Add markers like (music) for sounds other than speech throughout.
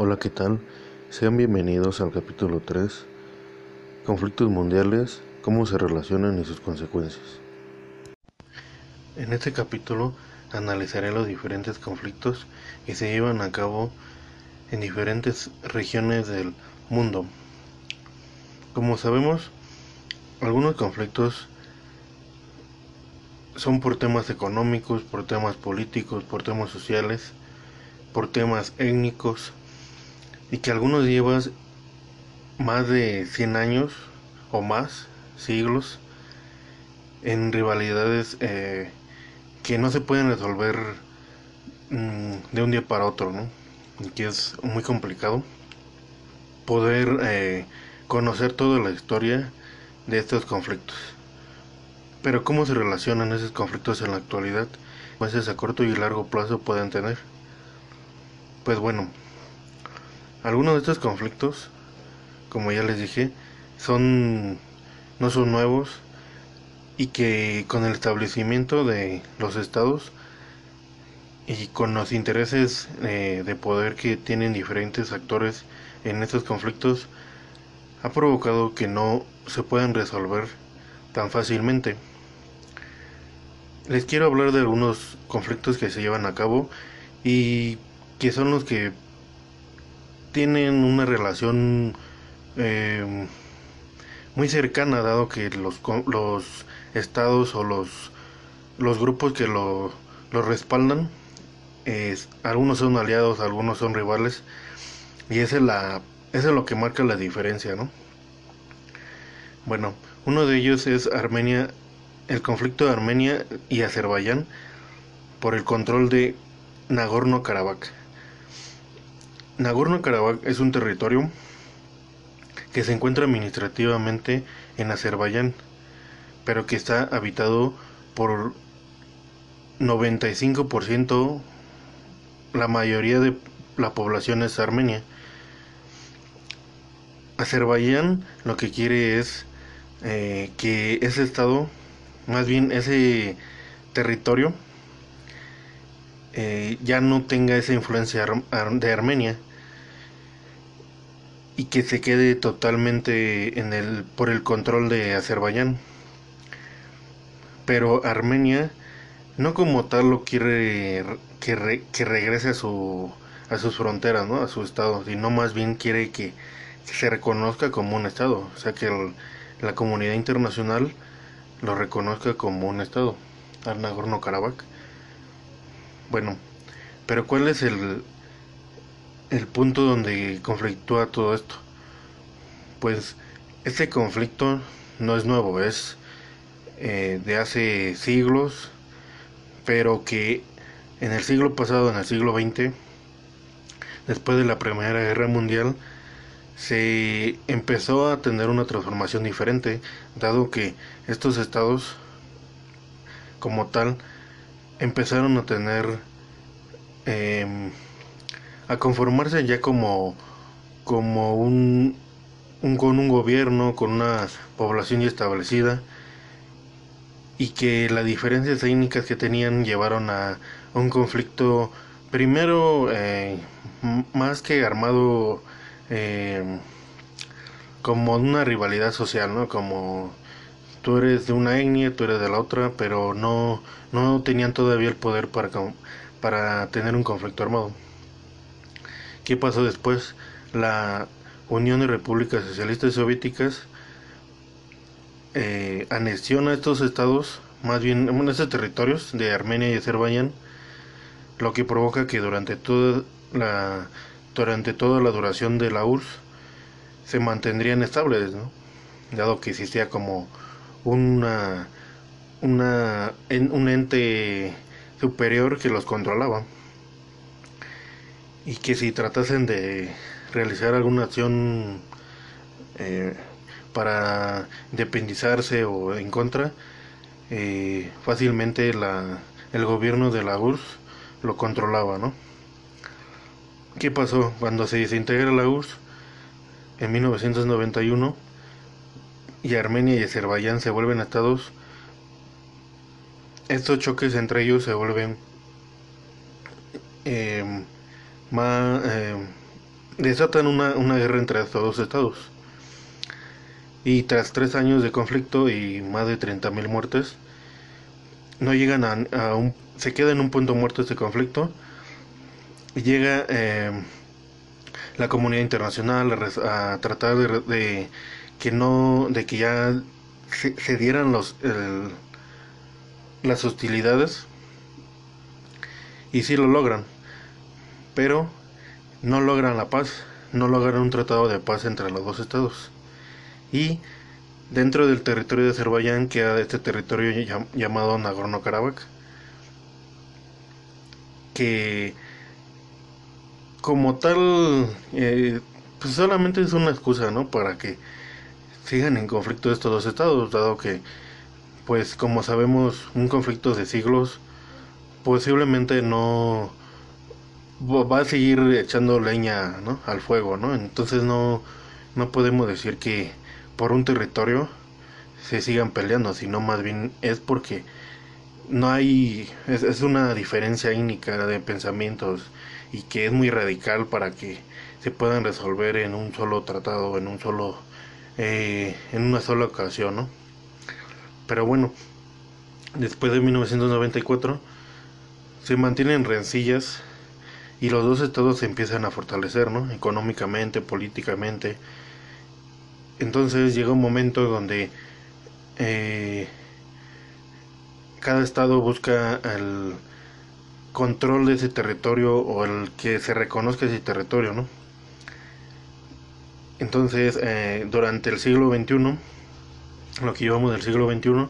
Hola, ¿qué tal? Sean bienvenidos al capítulo 3, Conflictos Mundiales, cómo se relacionan y sus consecuencias. En este capítulo analizaré los diferentes conflictos que se llevan a cabo en diferentes regiones del mundo. Como sabemos, algunos conflictos son por temas económicos, por temas políticos, por temas sociales, por temas étnicos, y que algunos llevan más de 100 años o más, siglos, en rivalidades eh, que no se pueden resolver mm, de un día para otro, ¿no? Y que es muy complicado poder eh, conocer toda la historia de estos conflictos. Pero cómo se relacionan esos conflictos en la actualidad, veces a corto y largo plazo pueden tener. Pues bueno, algunos de estos conflictos, como ya les dije, son no son nuevos y que con el establecimiento de los estados y con los intereses eh, de poder que tienen diferentes actores en estos conflictos ha provocado que no se puedan resolver tan fácilmente. Les quiero hablar de algunos conflictos que se llevan a cabo y que son los que tienen una relación eh, muy cercana, dado que los, los estados o los, los grupos que lo, respaldan, algunos son aliados, algunos son rivales, y esa es, la, es lo que marca la diferencia, ¿no? Bueno, uno de ellos es Armenia, el conflicto de Armenia y Azerbaiyán por el control de Nagorno-Karabaj. Nagorno-Karabaj es un territorio que se encuentra administrativamente en Azerbaiyán, pero que está habitado por 95%, la mayoría de la población es armenia. Azerbaiyán lo que quiere es eh, que ese estado, más bien ese territorio, eh, ya no tenga esa influencia de Armenia y que se quede totalmente en el, por el control de Azerbaiyán. Pero Armenia no como tal lo quiere que, que regrese a, su, a sus fronteras, ¿no? a su estado, sino más bien quiere que, se reconozca como un estado, o sea que la comunidad internacional lo reconozca como un estado, al Nagorno-Karabaj. Bueno, pero ¿cuál es el, el punto donde conflictúa todo esto. Pues este conflicto no es nuevo, es eh, de hace siglos, pero que en el siglo pasado, en el siglo XX, después de la Primera Guerra Mundial, se empezó a tener una transformación diferente, dado que estos estados, como tal, empezaron a tener em, a conformarse ya como, como un, con un gobierno, con una población ya establecida y que las diferencias técnicas que tenían llevaron a, un conflicto primero eh, más que armado eh, como una rivalidad social, ¿no? Como tú eres de una etnia, tú eres de la otra, pero no, no tenían todavía el poder para, para tener un conflicto armado. ¿Qué pasó después? La Unión de Repúblicas Socialistas Soviéticas eh, anexiona estos estados, más bien en estos territorios de Armenia y Azerbaiyán, lo que provoca que durante toda la durante toda la duración de la URSS se mantendrían estables, ¿no? dado que existía como una, una un ente superior que los controlaba y que si tratasen de realizar alguna acción eh, para independizarse o en contra, eh, fácilmente la, el gobierno de la URSS lo controlaba, ¿no? ¿Qué pasó? Cuando se desintegra la URSS en 1991 y Armenia y Azerbaiyán se vuelven estados, estos choques entre ellos se vuelven eh, más, eh, desatan una, una guerra entre estos dos estados. Y tras tres años de conflicto y más de 30.000 muertes, no llegan a, un... se queda en un punto muerto este conflicto. Y llega eh, la comunidad internacional a, a tratar de, de, que no... de que ya se, dieran los... El, las hostilidades. Y sí lo logran. Pero no logran la paz, no logran un tratado de paz entre los dos estados. Y dentro del territorio de Azerbaiyán queda este territorio llamado Nagorno-Karabaj, que como tal, eh, pues solamente es una excusa, ¿no? Para que sigan en conflicto estos dos estados, dado que, pues como sabemos, un conflicto de siglos posiblemente no va a seguir echando leña ¿no? al fuego, ¿no? Entonces no, no podemos decir que por un territorio se sigan peleando, sino más bien es porque no hay, es, es una diferencia única de pensamientos y que es muy radical para que se puedan resolver en un solo tratado, en un solo, eh, en una sola ocasión, ¿no? Pero bueno, después de 1994 se mantienen rencillas y los dos estados se empiezan a fortalecer, ¿no? Económicamente, políticamente. Entonces llega un momento donde eh, cada estado busca el control de ese territorio o el que se reconozca ese territorio, ¿no? Entonces, eh, durante el siglo XXI, lo que llevamos del siglo XXI,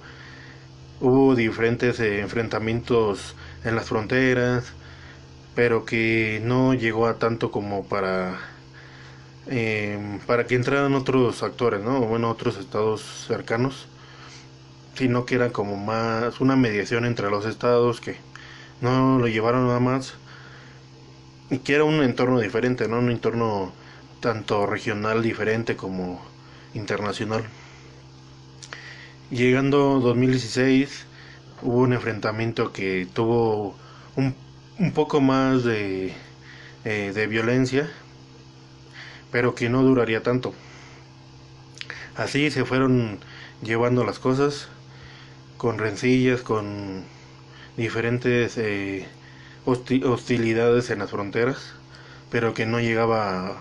hubo diferentes eh, enfrentamientos en las fronteras, pero que no llegó a tanto como para eh, para que entraran otros actores, ¿no? Bueno, otros estados cercanos, sino que era como más una mediación entre los estados que no lo llevaron nada más y que era un entorno diferente, ¿no? Un entorno tanto regional diferente como internacional. Llegando 2016 hubo un enfrentamiento que tuvo un un poco más de, eh, de violencia, pero que no duraría tanto. Así se fueron llevando las cosas con rencillas, con diferentes eh, hostilidades en las fronteras, pero que no llegaba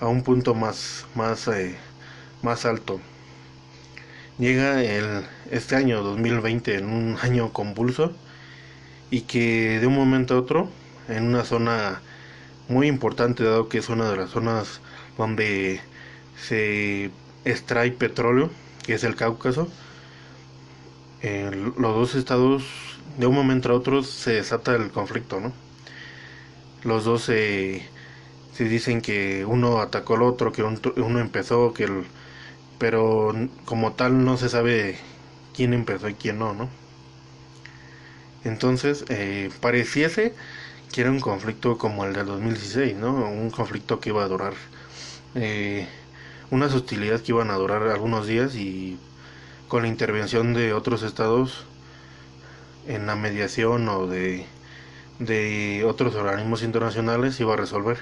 a, un punto más, más, eh, más alto. Llega el, este año 2020 en un año convulso y que de un momento a otro, en una zona muy importante, dado que es una de las zonas donde se extrae petróleo, que es el Cáucaso, los dos estados, de un momento a otro, se desata el conflicto, ¿no? Los dos se, dicen que uno atacó al otro, que uno empezó, que el, pero como tal no se sabe quién empezó y quién no, ¿no? Entonces, eh, pareciese que era un conflicto como el del 2016, ¿no? Un conflicto que iba a durar, eh, unas hostilidades que iban a durar algunos días y con la intervención de otros estados en la mediación o de, de otros organismos internacionales iba a resolver.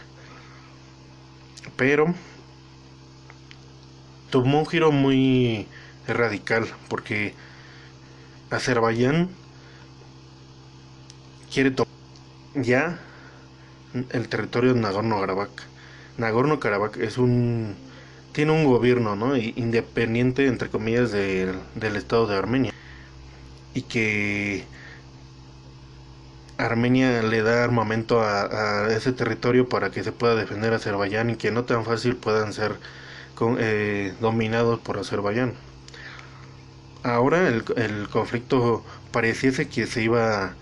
Pero tomó un giro muy radical porque Azerbaiyán quiere tomar ya el territorio de Nagorno-Karabaj. Nagorno-Karabaj es un tiene un gobierno ¿no? independiente entre comillas de, del estado de Armenia y que Armenia le da armamento a, ese territorio para que se pueda defender a Azerbaiyán y que no tan fácil puedan ser eh, dominados por Azerbaiyán. Ahora el, el conflicto pareciese que se iba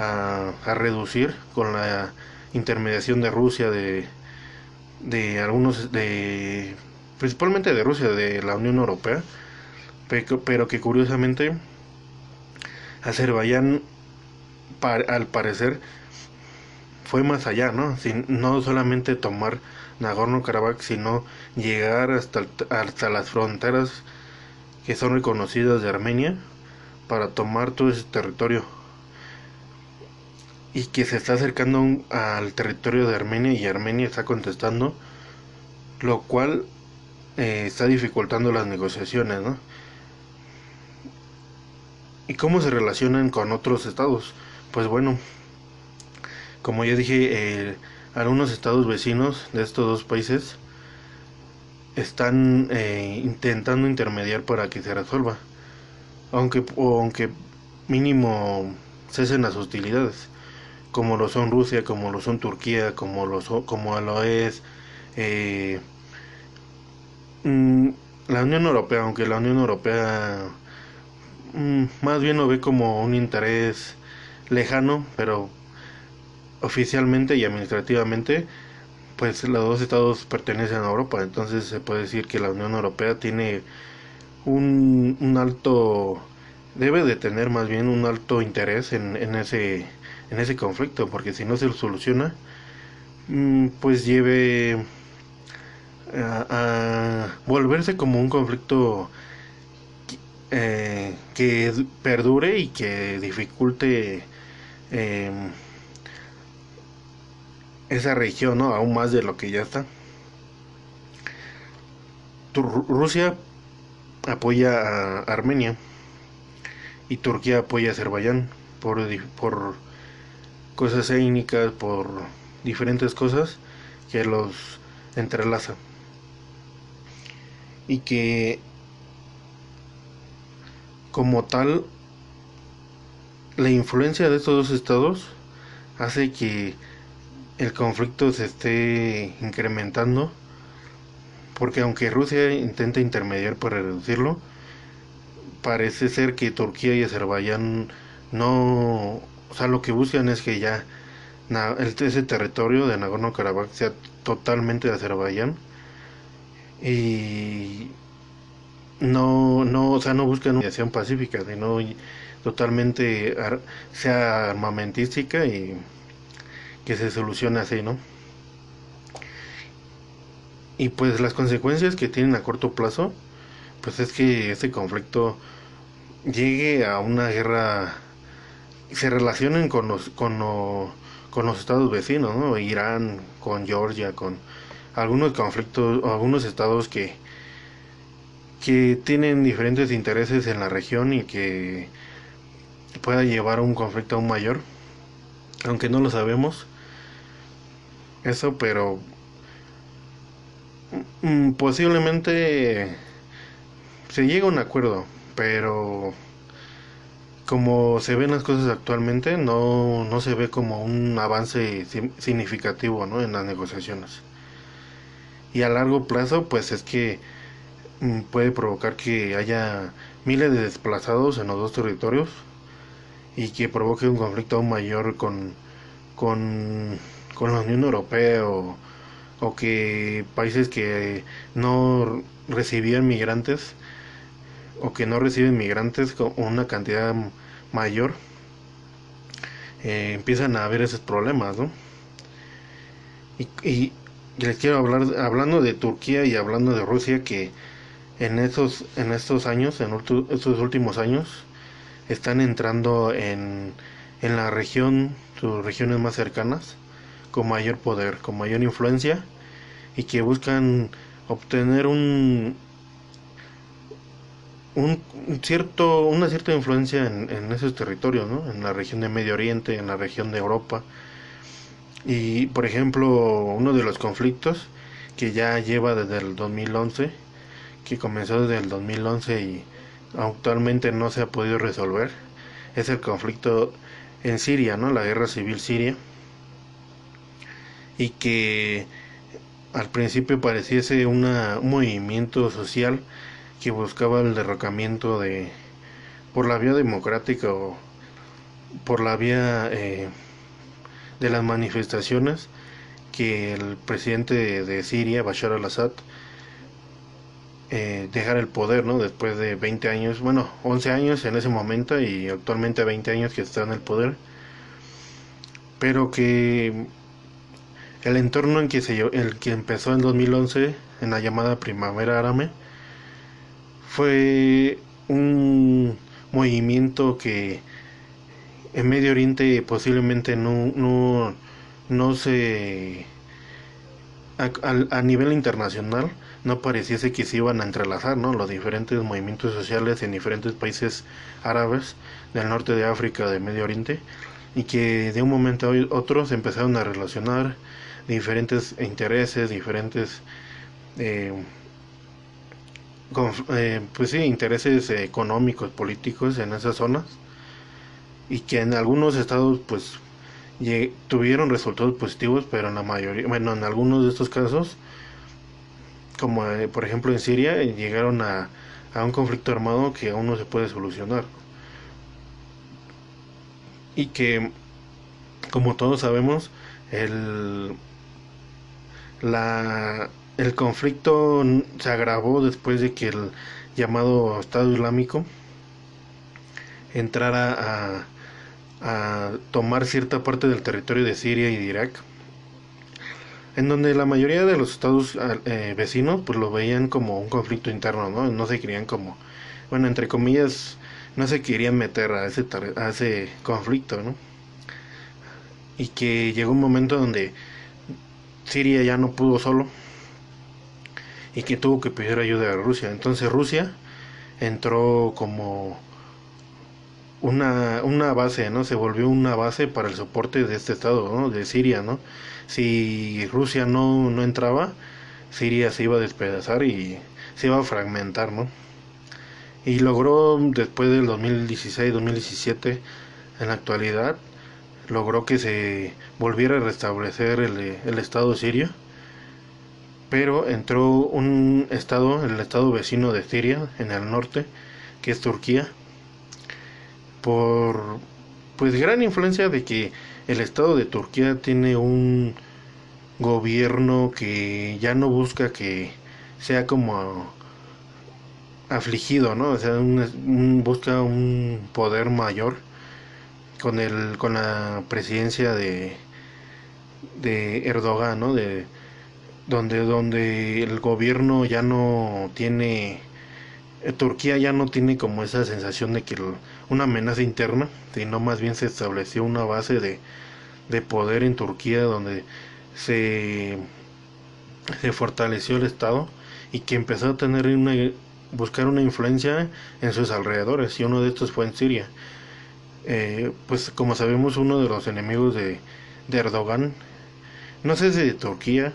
a, reducir con la intermediación de Rusia, de, de algunos, de principalmente de Rusia, de la Unión Europea, pero, pero que curiosamente Azerbaiyán al parecer fue más allá, ¿no? Sin, no solamente tomar Nagorno-Karabaj, sino llegar hasta, hasta las fronteras que son reconocidas de Armenia para tomar todo ese territorio y que se está acercando al territorio de Armenia y Armenia está contestando lo cual eh, está dificultando las negociaciones, ¿no? ¿Y cómo se relacionan con otros estados? Pues bueno, como ya dije, eh, algunos estados vecinos de estos dos países están eh, intentando intermediar para que se resuelva, aunque, aunque mínimo cesen las hostilidades, como lo son Rusia, como lo son Turquía, como lo, como lo es eh, mm, la Unión Europea, aunque la Unión Europea mm, más bien lo ve como un interés lejano, pero oficialmente y administrativamente, pues los dos estados pertenecen a Europa, entonces se puede decir que la Unión Europea tiene un, alto, debe de tener más bien un alto interés en, ese, en ese conflicto, porque si no se soluciona, mm, pues lleve a, volverse como un conflicto eh, que perdure y que dificulte eh, esa región, ¿no? Aún más de lo que ya está. Rusia apoya a Armenia y Turquía apoya a Azerbaiyán por, por cosas étnicas, por diferentes cosas que los entrelaza. Y que como tal la influencia de estos dos estados hace que el conflicto se esté incrementando porque aunque Rusia intenta intermediar para reducirlo parece ser que Turquía y Azerbaiyán no o sea lo que buscan es que ya ese territorio de Nagorno-Karabaj sea totalmente de Azerbaiyán y no no o sea no buscan una mediación pacífica sino totalmente sea armamentística y que se solucione así, ¿no? Y pues las consecuencias que tienen a corto plazo, pues es que este conflicto llegue a una guerra, se relacionen con los, con, con los estados vecinos, ¿no? Irán, con Georgia, con algunos conflictos, algunos estados que, que tienen diferentes intereses en la región y que pueda llevar a un conflicto aún mayor, aunque no lo sabemos eso, pero mm, posiblemente se llega a un acuerdo, pero como se ven las cosas actualmente, no, no se ve como un avance significativo ¿no? en las negociaciones. Y a largo plazo, pues es que mm, puede provocar que haya miles de desplazados en los dos territorios y que provoque un conflicto aún mayor con, con con la Unión Europea o, que países que no recibían migrantes o que no reciben migrantes con una cantidad mayor eh, empiezan a haber esos problemas ¿no? y, les quiero hablar hablando de Turquía y hablando de Rusia que en estos en estos años en estos últimos años están entrando en, en la región sus regiones más cercanas con mayor poder, con mayor influencia y que buscan obtener un, un cierto, una cierta influencia en, esos territorios, ¿no? en la región de Medio Oriente, en la región de Europa. Y por ejemplo, uno de los conflictos que ya lleva desde el 2011, que comenzó desde el 2011 y actualmente no se ha podido resolver, es el conflicto en Siria, ¿no? La guerra civil siria y que al principio pareciese una, un movimiento social que buscaba el derrocamiento de por la vía democrática o por la vía eh, de las manifestaciones que el presidente de, Siria, Bashar al-Assad, eh, dejara el poder, ¿no? Después de 20 años, bueno, 11 años en ese momento y actualmente 20 años que está en el poder, pero que el entorno en que, se, el que empezó en 2011, en la llamada Primavera Árabe, fue un movimiento que en Medio Oriente posiblemente no, no, no se a, nivel internacional no pareciese que se iban a entrelazar ¿no? los diferentes movimientos sociales en diferentes países árabes del norte de África, de Medio Oriente, y que de un momento a otro se empezaron a relacionar diferentes intereses, diferentes eh, eh, pues sí, intereses económicos, políticos en esas zonas y que en algunos estados pues tuvieron resultados positivos, pero en la mayoría, bueno, en algunos de estos casos, como eh, por ejemplo en Siria, llegaron a, a un conflicto armado que aún no se puede solucionar. Y que, como todos sabemos, el, la, el conflicto se agravó después de que el llamado Estado Islámico entrara a, a tomar cierta parte del territorio de Siria y de Irak, en donde la mayoría de los estados eh, vecinos pues lo veían como un conflicto interno, ¿no? No se querían como, bueno, entre comillas, no se querían meter a ese, a ese conflicto, ¿no? Y que llegó un momento donde Siria ya no pudo solo y que tuvo que pedir ayuda a Rusia. Entonces Rusia entró como una, una base, ¿no? Se volvió una base para el soporte de este estado, ¿no? De Siria, ¿no? Si Rusia no, no entraba, Siria se iba a despedazar y se iba a fragmentar, ¿no? Y logró después del 2016-2017, en la actualidad, logró que se volviera a restablecer el, el estado sirio pero entró un estado, el estado vecino de Siria, en el norte, que es Turquía, por pues gran influencia de que el estado de Turquía tiene un gobierno que ya no busca que sea como afligido, ¿no? O sea, busca un poder mayor con el con la presidencia de de Erdogan, ¿no? De donde, donde el gobierno ya no tiene, eh, Turquía ya no tiene como esa sensación de que una amenaza interna, sino más bien se estableció una base de, de poder en Turquía donde se, se fortaleció el Estado y que empezó a tener una, buscar una influencia en sus alrededores y uno de estos fue en Siria. Eh, pues como sabemos uno de los enemigos de, de Erdogan, no sé si de Turquía,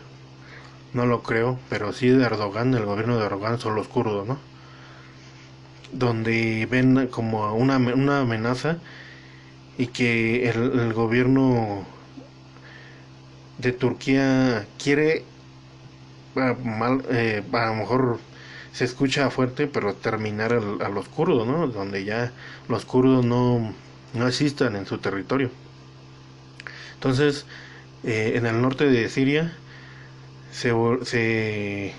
no lo creo, pero sí de Erdogan, el gobierno de Erdogan son los kurdos, ¿no? Donde ven como una, una amenaza y que el, gobierno de Turquía quiere, mal, eh, a lo mejor se escucha fuerte, pero terminar a los kurdos, ¿no? Donde ya los kurdos no, no existan en su territorio. Entonces, eh, en el norte de Siria, se,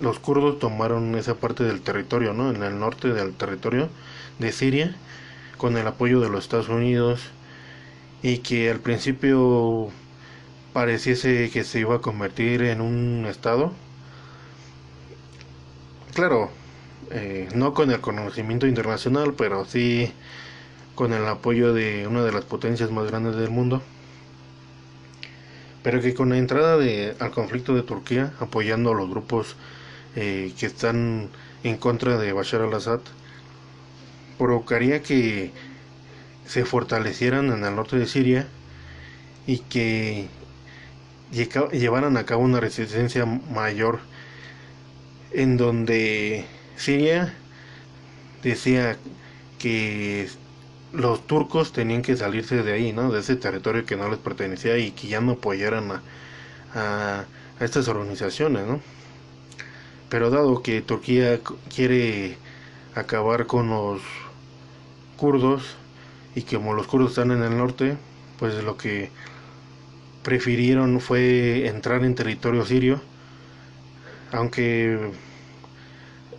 los kurdos tomaron esa parte del territorio, ¿no? En el norte del territorio de Siria, con el apoyo de los Estados Unidos, y que al principio pareciese que se iba a convertir en un estado. Claro, eh, no con el conocimiento internacional, pero sí con el apoyo de una de las potencias más grandes del mundo pero que con la entrada de, al conflicto de Turquía, apoyando a los grupos eh, que están en contra de Bashar al-Assad, provocaría que se fortalecieran en el norte de Siria y que llevaran a cabo una resistencia mayor en donde Siria decía que los turcos tenían que salirse de ahí, ¿no? De ese territorio que no les pertenecía y que ya no apoyaran a, a, estas organizaciones, ¿no? Pero dado que Turquía quiere acabar con los kurdos y como los kurdos están en el norte, pues lo que prefirieron fue entrar en territorio sirio, aunque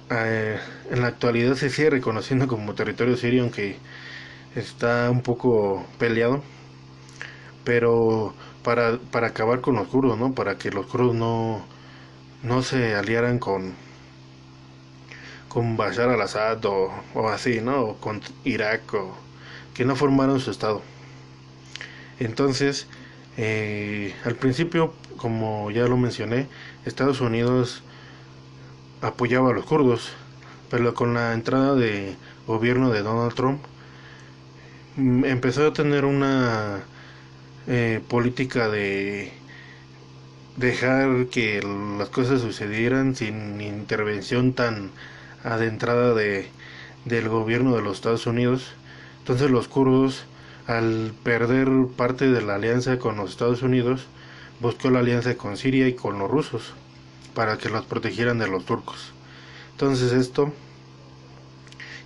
eh, en la actualidad se sigue reconociendo como territorio sirio, aunque está un poco peleado, pero para, para acabar con los kurdos, ¿no? Para que los kurdos no, no se aliaran con con Bashar al-Assad o, así, ¿no? O con Irak o que no formaron su estado. Entonces, Eh, al principio, como ya lo mencioné, Estados Unidos apoyaba a los kurdos, pero con la entrada de gobierno de Donald Trump empezó a tener una eh, política de dejar que las cosas sucedieran sin intervención tan adentrada de, del gobierno de los Estados Unidos. Entonces los kurdos, al perder parte de la alianza con los Estados Unidos, buscó la alianza con Siria y con los rusos para que los protegieran de los turcos. Entonces esto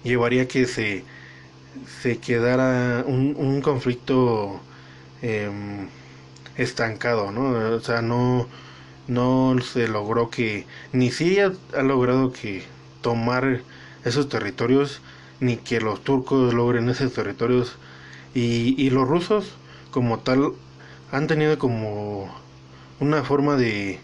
llevaría a que se, se quedara un, un conflicto em, estancado, ¿no? O sea, no, no se logró que, ni Siria ha logrado que tomar esos territorios, ni que los turcos logren esos territorios, y, y los rusos como tal han tenido como una forma de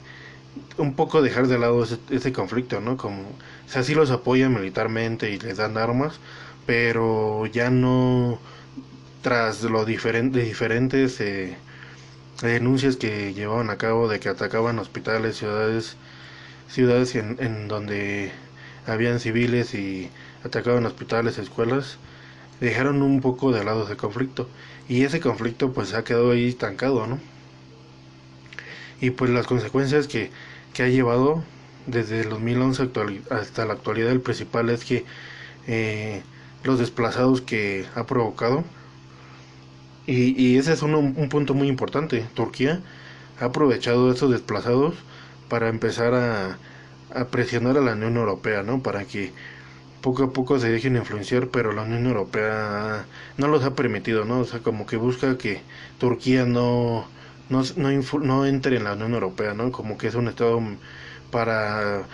un poco dejar de lado ese, conflicto, ¿no? Como, o sea, los apoyan militarmente y les dan armas, pero ya no tras lo diferente, diferentes eh, denuncias que llevaban a cabo de que atacaban hospitales, ciudades, ciudades en, en donde habían civiles y atacaban hospitales, escuelas, dejaron un poco de lado ese conflicto. Y ese conflicto pues ha quedado ahí estancado, ¿no? y pues las consecuencias que, que ha llevado desde el 2011 hasta la actualidad el principal es que eh, los desplazados que ha provocado y, y ese es un, un, punto muy importante Turquía ha aprovechado estos desplazados para empezar a, a presionar a la Unión Europea no para que poco a poco se dejen influenciar, pero la Unión Europea no los ha permitido, ¿no? O sea, como que busca que Turquía no, no, no, no entre en la Unión Europea, ¿no? Como que es un estado para,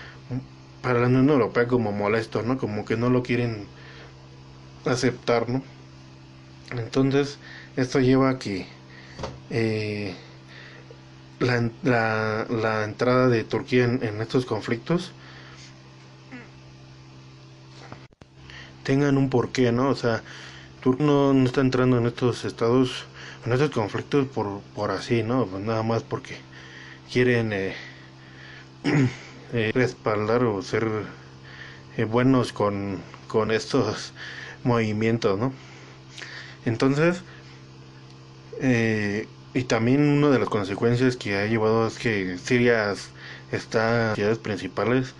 para la Unión Europea como molesto, ¿no? Como que no lo quieren aceptar, ¿no? Entonces, esto lleva a que eh, la, la, la, entrada de Turquía en, estos conflictos tengan un porqué, ¿no? O sea, Turquía no, no está entrando en estos estados en estos conflictos por, por así, ¿no? Pues nada más porque quieren eh, (clears throat) eh, respaldar o ser buenos con, con estos movimientos, ¿no? Entonces, eh, y también una de las consecuencias que ha llevado es que Siria está, ciudades principales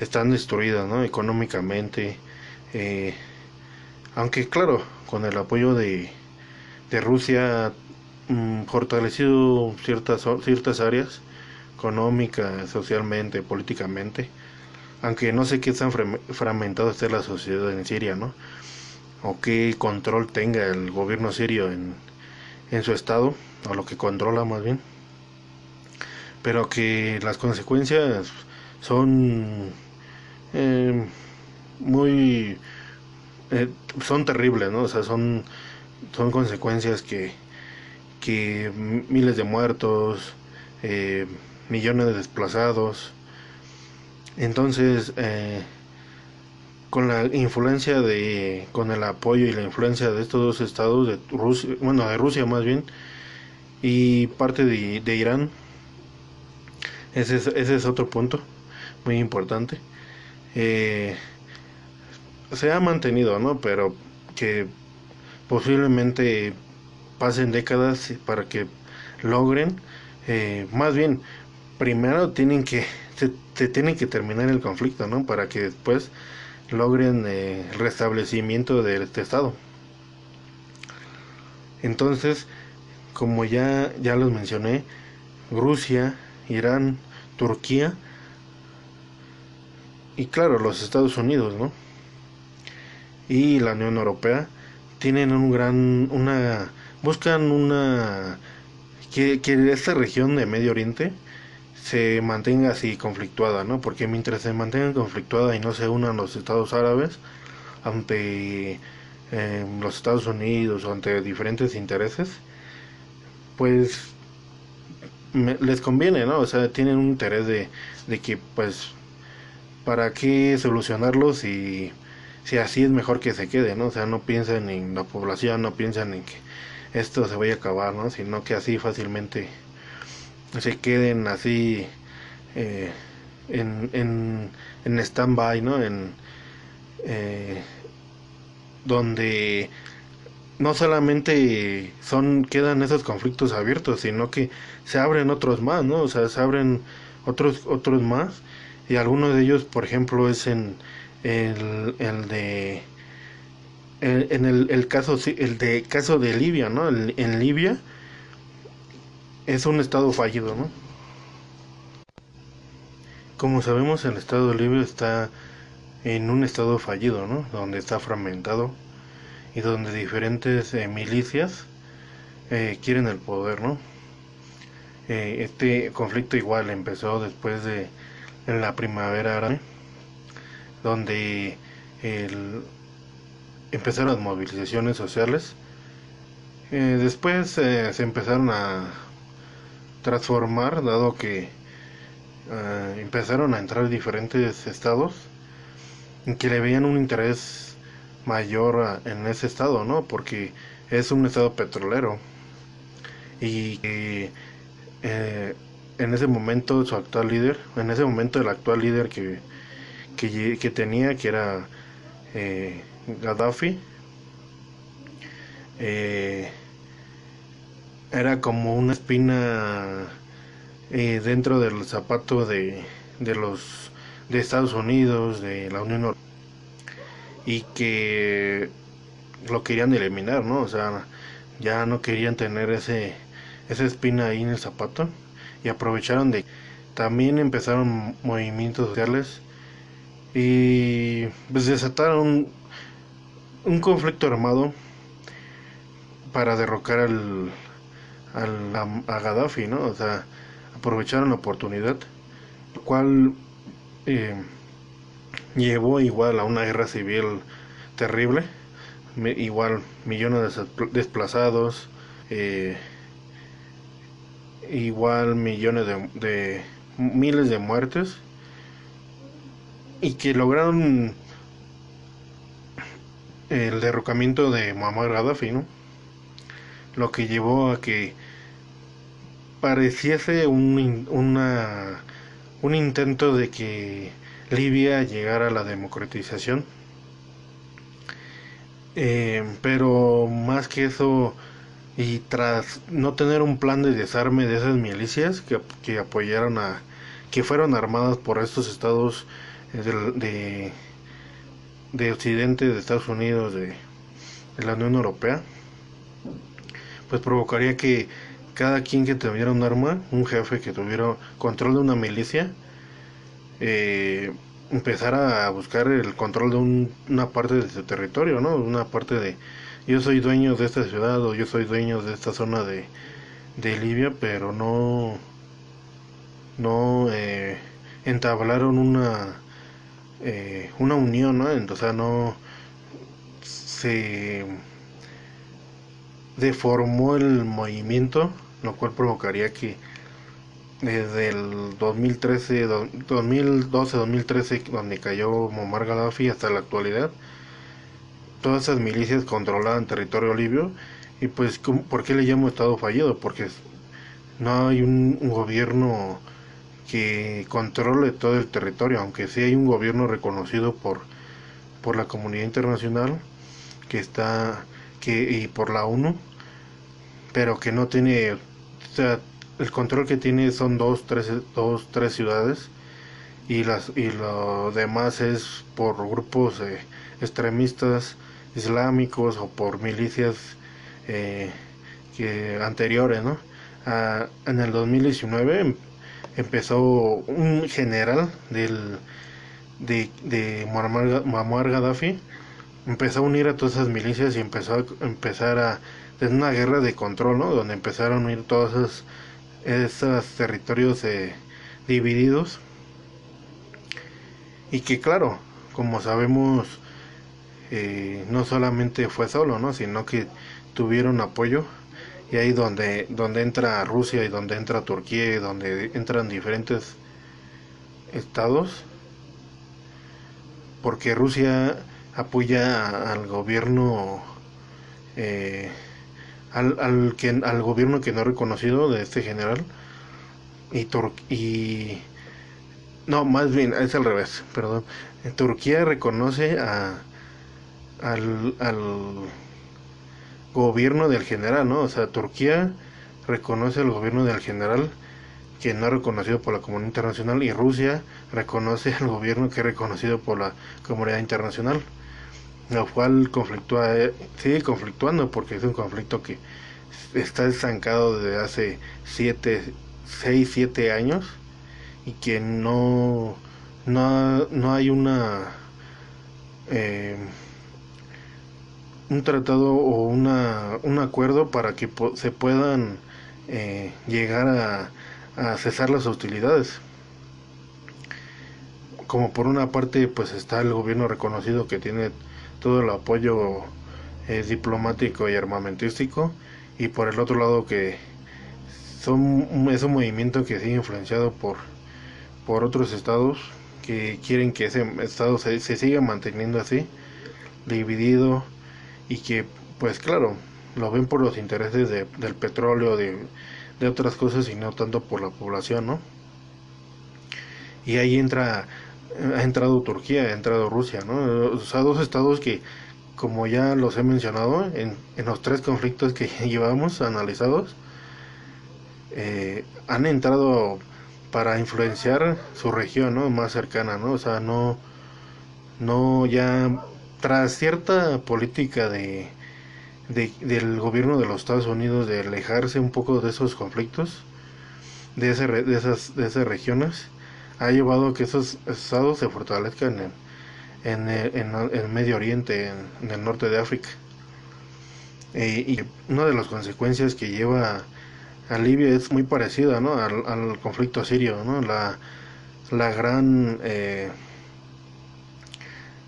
están destruidas, ¿no? Económicamente, eh, aunque claro, con el apoyo de de Rusia mm, fortalecido ciertas, ciertas áreas económicas, socialmente, políticamente, aunque no sé qué tan fragmentado esté la sociedad en Siria, ¿no? O qué control tenga el gobierno sirio en, en su estado, o lo que controla más bien, pero que las consecuencias son eh, muy eh, son terribles, ¿no? O sea, son son consecuencias que, que miles de muertos, eh, millones de desplazados. Entonces, eh, con la influencia de, con el apoyo y la influencia de estos dos estados, de Rusia, bueno, de Rusia más bien, y parte de, de Irán, ese es, otro punto muy importante. Eh, se ha mantenido, ¿no? Pero que posiblemente pasen décadas para que logren, eh, más bien, primero tienen que, se, se, tienen que terminar el conflicto, ¿no? Para que después logren eh, el restablecimiento de este estado. Entonces, como ya, ya los mencioné, Rusia, Irán, Turquía y claro, los Estados Unidos, ¿no? Y la Unión Europea tienen un gran, una, buscan una, que, que esta región de Medio Oriente se mantenga así conflictuada, ¿no? Porque mientras se mantenga conflictuada y no se unan los estados árabes ante eh, los Estados Unidos o ante diferentes intereses, pues me, les conviene, ¿no? O sea, tienen un interés de, de que, pues, ¿para qué solucionarlos y si así es mejor que se quede, ¿no? O sea, no piensan en la población, no piensan en que esto se vaya a acabar, ¿no? Sino que así fácilmente se queden así eh, en, en, en stand-by, ¿no? En, eh, donde no solamente son quedan esos conflictos abiertos, sino que se abren otros más, ¿no? O sea, se abren otros otros más y algunos de ellos, por ejemplo, es en el, el de en el, el, caso el de caso de Libia, ¿no? en Libia es un estado fallido, ¿no? Como sabemos, el estado Libia está en un estado fallido, ¿no? Donde está fragmentado y donde diferentes eh, milicias eh, quieren el poder, ¿no? Eh, este conflicto igual empezó después de la primavera árabe, donde el, empezaron las movilizaciones sociales. después se empezaron a transformar, dado que empezaron a entrar diferentes estados que le veían un interés mayor en ese estado, ¿no? Porque es un estado petrolero y que eh, en ese momento su actual líder, en ese momento el actual líder que, que, tenía, que era eh, Gaddafi, eh, era como una espina dentro del zapato de, de los de Estados Unidos, de la Unión Europea, y que lo querían eliminar, ¿no? O sea, ya no querían tener ese esa espina ahí en el zapato y aprovecharon de también empezaron movimientos sociales y pues desataron un, conflicto armado para derrocar al, a, a, Gaddafi, ¿no? O sea, aprovecharon la oportunidad, lo cual eh, llevó igual a una guerra civil terrible, igual millones de desplazados, eh, igual millones de, miles de muertes y que lograron el derrocamiento de Muammar Gaddafi, ¿no? Lo que llevó a que pareciese un, una un intento de que Libia llegara a la democratización. Eh, pero más que eso, y tras no tener un plan de desarme de esas milicias que, que apoyaron a, que fueron armadas por estos estados de, de, de Occidente, de Estados Unidos, de la Unión Europea, pues provocaría que cada quien que tuviera un arma, un jefe que tuviera control de una milicia, eh, empezara a buscar el control de una parte de su territorio, ¿no? Una parte de yo soy dueño de esta ciudad o yo soy dueño de esta zona de, de Libia, pero no no eh, entablaron una eh, una unión, ¿no? O sea, no se deformó el movimiento lo cual provocaría que desde el 2013, 2012-2013, donde cayó Muammar Gaddafi hasta la actualidad, todas esas milicias controlaban territorio libio. Y pues, ¿por qué le llamo Estado fallido? Porque no hay un, gobierno que controle todo el territorio, aunque sí hay un gobierno reconocido por, por la comunidad internacional que está que y por la ONU, pero que no tiene o sea, el control que tiene son dos, tres, dos, tres ciudades y las y lo demás es por grupos eh, extremistas islámicos o por milicias eh, que anteriores, ¿no? Ah, en el 2019 em, empezó un general del de, de Muammar Gaddafi empezó a unir a todas esas milicias y empezó a empezar a es una guerra de control, ¿no? Donde empezaron a ir todos esos, esos territorios eh, divididos. Y que claro, como sabemos, eh, no solamente fue solo, ¿no? Sino que tuvieron apoyo. Y ahí donde, donde entra Rusia y donde entra Turquía y donde entran diferentes estados. Porque Rusia apoya al gobierno eh, al, al, que, al gobierno que no ha reconocido de este general y, Tur y no, más bien es al revés, perdón. Turquía reconoce a, al, al gobierno del general, ¿no? O sea, Turquía reconoce al gobierno del general que no es reconocido por la comunidad internacional y Rusia reconoce al gobierno que es reconocido por la comunidad internacional lo cual conflictúa, eh, sigue conflictuando porque es un conflicto que está estancado desde hace 7, 6, 7 años y que no, no, no hay una eh, un tratado o una, un acuerdo para que se puedan eh, llegar a, a cesar las hostilidades. Como por una parte pues está el gobierno reconocido que tiene todo el apoyo eh, diplomático y armamentístico. Y por el otro lado que son es un movimiento que sigue influenciado por por otros estados que quieren que ese estado se, siga manteniendo así dividido y que pues claro lo ven por los intereses de, del petróleo de, de otras cosas y no tanto por la población no y ahí entra ha entrado Turquía, ha entrado Rusia, ¿no? O sea, dos estados que, como ya los he mencionado, en, en los tres conflictos que (laughs) llevamos analizados, eh, han entrado para influenciar su región, ¿no? Más cercana, ¿no? O sea, no, no ya tras cierta política de, de, del gobierno de los Estados Unidos de alejarse un poco de esos conflictos, de, ese, de, esas, de esas regiones, ha llevado a que esos estados se fortalezcan en, en, el Medio Oriente, en, el norte de África. Eh, y una de las consecuencias que lleva a Libia es muy parecida ¿no? al, conflicto sirio, ¿no? la, la gran eh,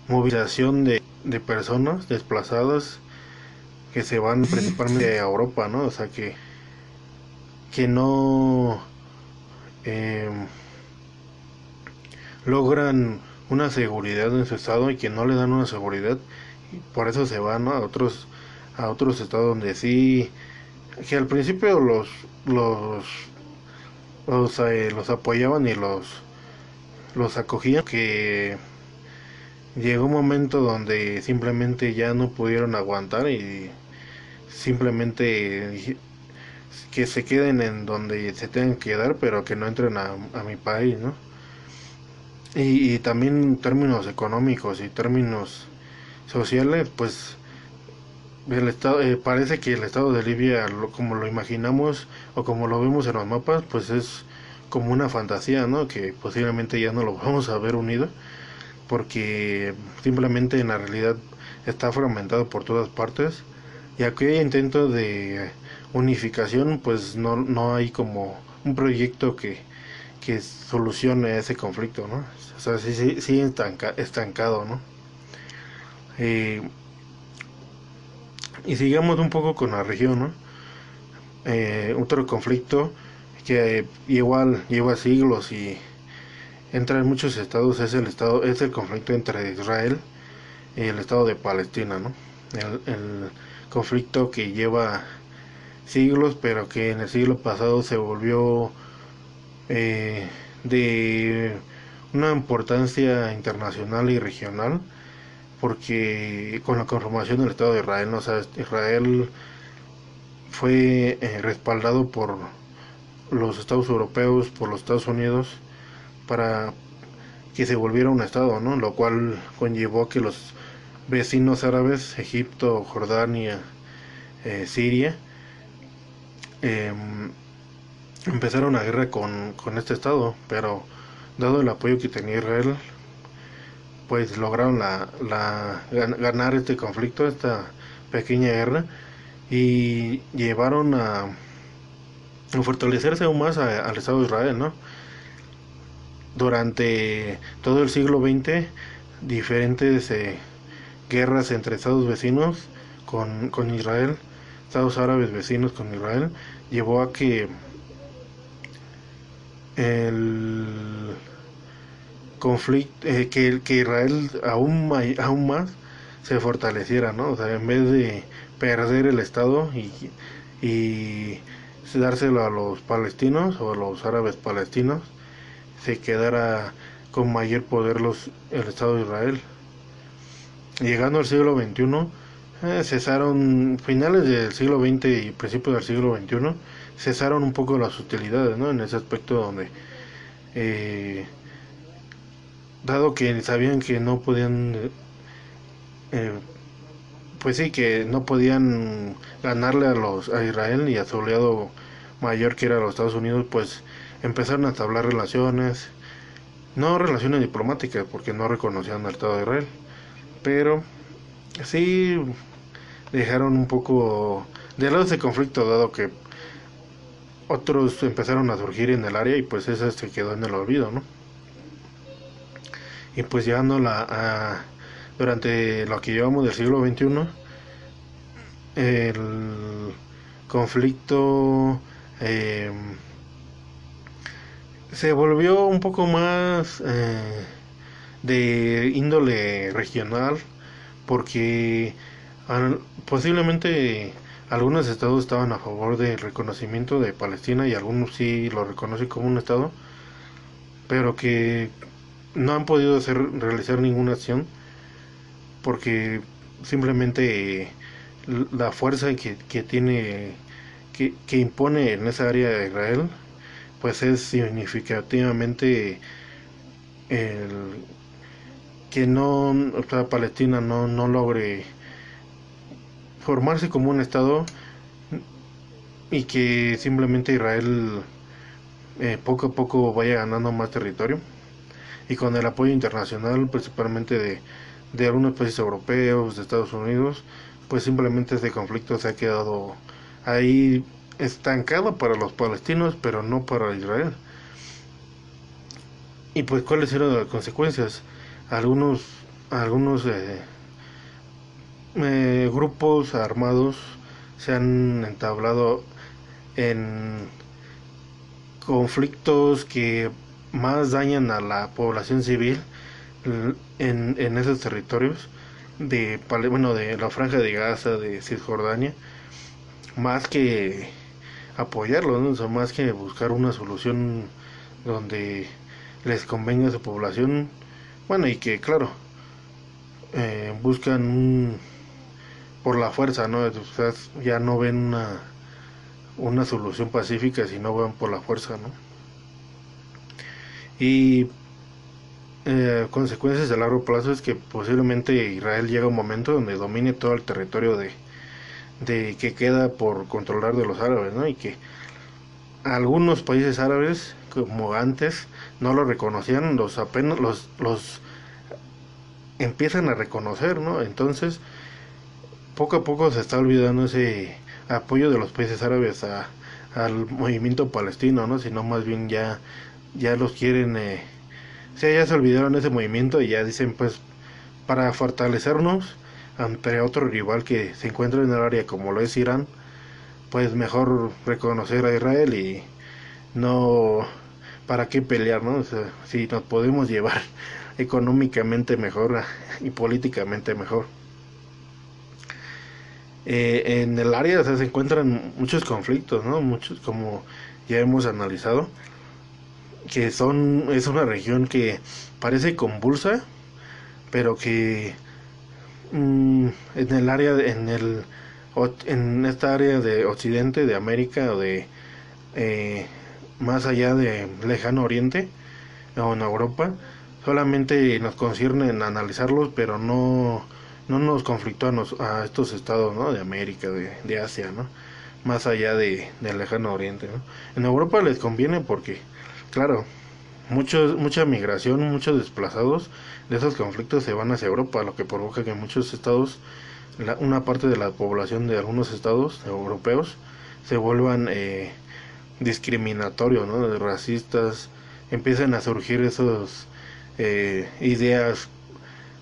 movilización de, de, personas desplazadas que se van principalmente a Europa, ¿no? o sea que, que no... Eh, logran una seguridad en su estado y que no le dan una seguridad y por eso se van a otros a otros estados donde sí que al principio los los eh, los apoyaban y los los acogían que llegó un momento donde simplemente ya no pudieron aguantar y simplemente que se queden en donde se tengan que quedar pero que no entren a, a mi país no y, también en términos económicos y términos sociales, pues el estado, eh, parece que el estado de Libia, como lo imaginamos o como lo vemos en los mapas, pues es como una fantasía, ¿no? Que posiblemente ya no lo (laughs) vamos a ver unido, porque simplemente en la realidad está fragmentado por todas partes y aquí hay intento de unificación, pues no, no hay como un proyecto que, que solucione ese conflicto, ¿no? O sea, sí, sí, sí estancado, ¿no? Y sigamos un poco con la región, ¿no? Eh, otro conflicto que igual lleva siglos y entra en muchos estados es el estado es el conflicto entre Israel y el estado de Palestina, ¿no? El conflicto que lleva siglos, pero que en el siglo pasado se volvió eh, de una importancia internacional y regional porque con la conformación del Estado de Israel, ¿no? Israel fue eh, respaldado por los Estados europeos, por los Estados Unidos, para que se volviera un Estado, ¿no? Lo cual conllevó que los vecinos árabes, Egipto, Jordania, eh, Siria, em, empezaron una guerra con, con este Estado, pero dado el apoyo que tenía Israel, pues lograron la, la, ganar este conflicto, esta pequeña guerra, y llevaron a, a fortalecerse aún más al Estado de Israel, ¿no? Durante todo el siglo XX, diferentes eh, guerras entre estados vecinos con, con Israel, estados árabes vecinos con Israel, llevó a que el conflicto, eh, que, que, Israel aún, aún más se fortaleciera, ¿no? O sea, en vez de perder el Estado y y dárselo a los palestinos o a los árabes palestinos, se quedara con mayor poder los, el Estado de Israel. Llegando al siglo XXI, eh, cesaron, finales del siglo XX y principios del siglo XXI, cesaron un poco las utilidades, ¿no? En ese aspecto donde, eh, dado que sabían que no podían, eh, pues sí, que no podían ganarle a los a Israel y a su aliado mayor que era los Estados Unidos, pues empezaron a establecer relaciones, no relaciones diplomáticas, porque no reconocían al Estado de Israel, pero sí dejaron un poco de lado ese conflicto, dado que otros empezaron a surgir en el área y pues ese se quedó en el olvido, ¿no? Y pues llegando la, a, durante lo que llevamos del siglo XXI, el conflicto eh, se volvió un poco más eh, de índole regional porque posiblemente algunos estados estaban a favor del reconocimiento de Palestina y algunos sí lo reconocen como un estado, pero que no han podido hacer realizar ninguna acción porque simplemente la fuerza que, que tiene que, que, impone en esa área de Israel pues es significativamente el que no o sea, Palestina no, no logre formarse como un estado y que simplemente Israel eh, poco a poco vaya ganando más territorio y con el apoyo internacional principalmente de, algunos países europeos, de Estados Unidos, pues simplemente este conflicto se ha quedado ahí estancado para los palestinos, pero no para Israel. Y pues cuáles eran las consecuencias. Algunos, algunos eh, eh, grupos armados se han entablado en conflictos que más dañan a la población civil en, en esos territorios de bueno de la franja de Gaza de Cisjordania más que apoyarlos ¿no? más que buscar una solución donde les convenga a su población bueno y que claro eh, buscan un por la fuerza, ¿no? ya no ven una, una solución pacífica si no van por la fuerza, ¿no? Y eh, consecuencias a largo plazo es que posiblemente Israel llega a un momento donde domine todo el territorio de, de que queda por controlar de los árabes, ¿no? Y que algunos países árabes, como antes, no lo reconocían, los apenas los, los empiezan a reconocer, ¿no? Entonces, poco a poco se está olvidando ese apoyo de los países árabes a, al movimiento palestino, ¿no? Sino más bien ya, ya los quieren, eh, o ya se olvidaron ese movimiento y ya dicen, pues, para fortalecernos ante otro rival que se encuentra en el área como lo es Irán, pues mejor reconocer a Israel y no, ¿para qué pelear, no? Si nos podemos llevar (laughs) económicamente mejor y políticamente mejor. Eh, en el área se encuentran muchos conflictos, ¿no? Muchos, como ya hemos analizado, que son, es una región que parece convulsa, pero que mm, en el área, en el, en esta área de Occidente, de América o de eh, más allá de lejano Oriente o en Europa, solamente nos concierne en analizarlos, pero no no nos conflictó a, estos estados ¿no? de América, de, Asia, ¿no? más allá de, del lejano oriente. ¿no? En Europa les conviene porque, claro, muchos, mucha migración, muchos desplazados de esos conflictos se van hacia Europa, lo que provoca que muchos estados, una parte de la población de algunos estados europeos se vuelvan eh, discriminatorios, ¿no? racistas, empiezan a surgir esas eh, ideas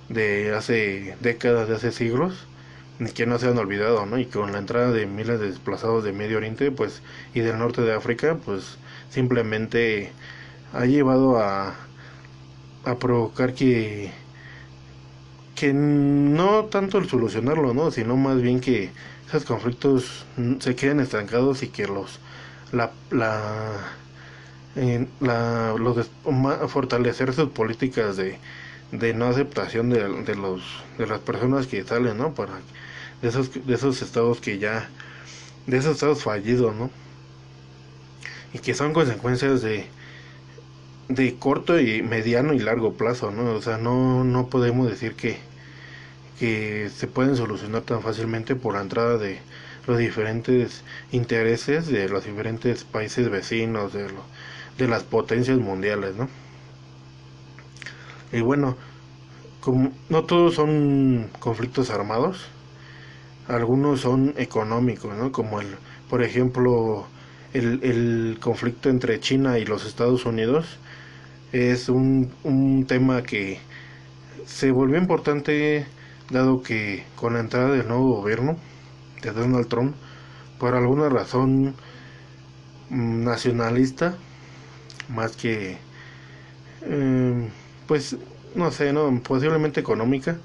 de hace décadas, de hace siglos, que no se han olvidado, ¿no? Y con la entrada de miles de desplazados de Medio Oriente, pues, y del norte de África, pues, simplemente ha llevado a, a provocar que que no tanto el solucionarlo, ¿no? Sino más bien que esos conflictos se queden estancados y que los la, la, la los fortalecer sus políticas de, de no aceptación de, de, los de las personas que salen no para de esos de esos estados que ya de esos estados fallidos no y que son consecuencias de de corto y mediano y largo plazo no o sea no no podemos decir que que se pueden solucionar tan fácilmente por la entrada de los diferentes intereses de los diferentes países vecinos, de, de las potencias mundiales, ¿no? Y bueno, como no todos son conflictos armados, algunos son económicos, ¿no? Como el, por ejemplo, el, el conflicto entre China y los Estados Unidos es un, un tema que se volvió importante dado que con la entrada del nuevo gobierno de Donald Trump, por alguna razón mm, nacionalista, más que, em, pues, no sé, no, posiblemente económica,